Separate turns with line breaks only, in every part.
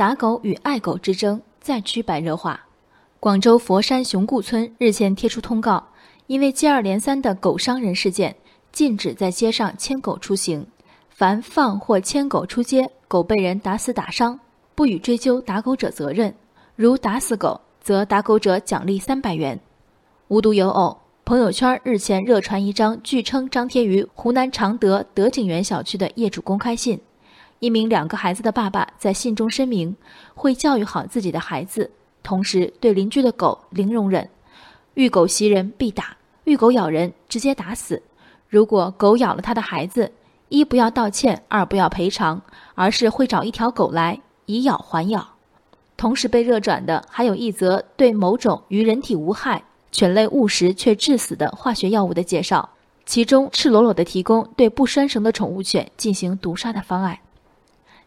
打狗与爱狗之争再趋白热化。广州佛山熊固村日前贴出通告，因为接二连三的狗伤人事件，禁止在街上牵狗出行。凡放或牵狗出街，狗被人打死打伤，不予追究打狗者责任。如打死狗，则打狗者奖励三百元。无独有偶。朋友圈日前热传一张据称张贴于湖南常德德景园小区的业主公开信。一名两个孩子的爸爸在信中声明，会教育好自己的孩子，同时对邻居的狗零容忍，遇狗袭人必打，遇狗咬人直接打死。如果狗咬了他的孩子，一不要道歉，二不要赔偿，而是会找一条狗来以咬还咬。同时被热转的还有一则对某种与人体无害。犬类误食却致死的化学药物的介绍，其中赤裸裸地提供对不拴绳的宠物犬进行毒杀的方案。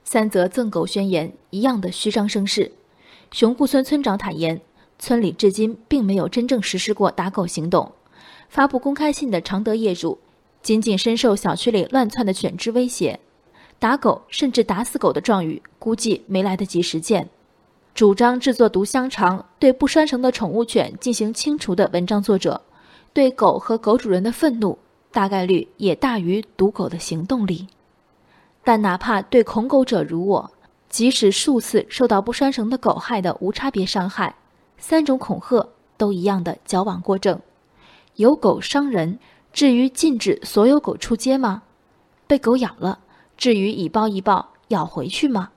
三则赠狗宣言一样的虚张声势。熊固村村长坦言，村里至今并没有真正实施过打狗行动。发布公开信的常德业主，仅仅深受小区里乱窜的犬只威胁，打狗甚至打死狗的状语，估计没来得及实践。主张制作毒香肠、对不拴绳的宠物犬进行清除的文章作者，对狗和狗主人的愤怒大概率也大于毒狗的行动力。但哪怕对恐狗者如我，即使数次受到不拴绳的狗害的无差别伤害，三种恐吓都一样的矫枉过正。有狗伤人，至于禁止所有狗出街吗？被狗咬了，至于以暴易暴咬回去吗？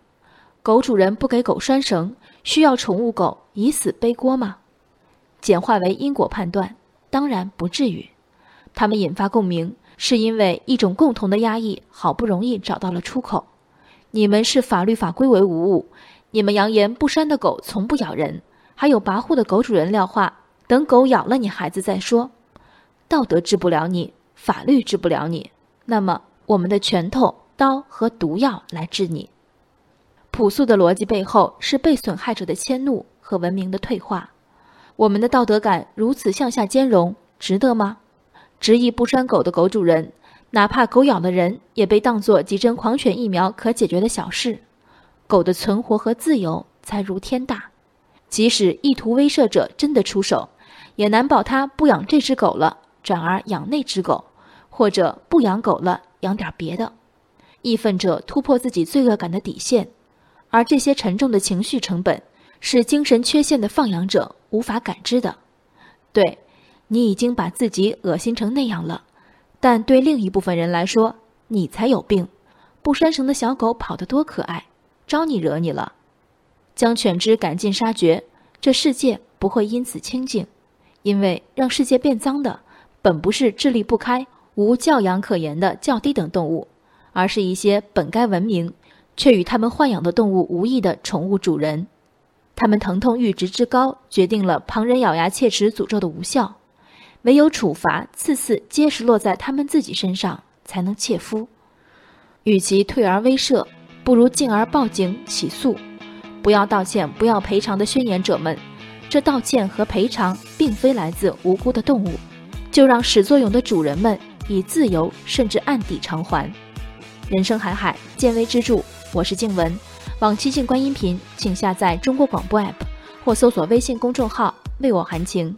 狗主人不给狗拴绳。需要宠物狗以死背锅吗？简化为因果判断，当然不至于。他们引发共鸣，是因为一种共同的压抑好不容易找到了出口。你们视法律法规为无物，你们扬言不拴的狗从不咬人，还有跋扈的狗主人撂话，等狗咬了你孩子再说。道德治不了你，法律治不了你，那么我们的拳头、刀和毒药来治你。朴素的逻辑背后是被损害者的迁怒和文明的退化。我们的道德感如此向下兼容，值得吗？执意不拴狗的狗主人，哪怕狗咬了人，也被当作几针狂犬疫苗可解决的小事。狗的存活和自由才如天大。即使意图威慑者真的出手，也难保他不养这只狗了，转而养那只狗，或者不养狗了，养点别的。义愤者突破自己罪恶感的底线。而这些沉重的情绪成本，是精神缺陷的放养者无法感知的。对，你已经把自己恶心成那样了，但对另一部分人来说，你才有病。不拴绳的小狗跑得多可爱，招你惹你了？将犬只赶尽杀绝，这世界不会因此清净，因为让世界变脏的，本不是智力不开、无教养可言的较低等动物，而是一些本该文明。却与他们豢养的动物无异的宠物主人，他们疼痛阈值之高，决定了旁人咬牙切齿诅咒的无效。唯有处罚次次皆是落在他们自己身上，才能切肤。与其退而威慑，不如进而报警起诉。不要道歉，不要赔偿的宣言者们，这道歉和赔偿并非来自无辜的动物，就让始作俑的主人们以自由甚至暗底偿还。人生海海，见微知著。我是静文，往期静观音频，请下载中国广播 APP 或搜索微信公众号“为我含情”。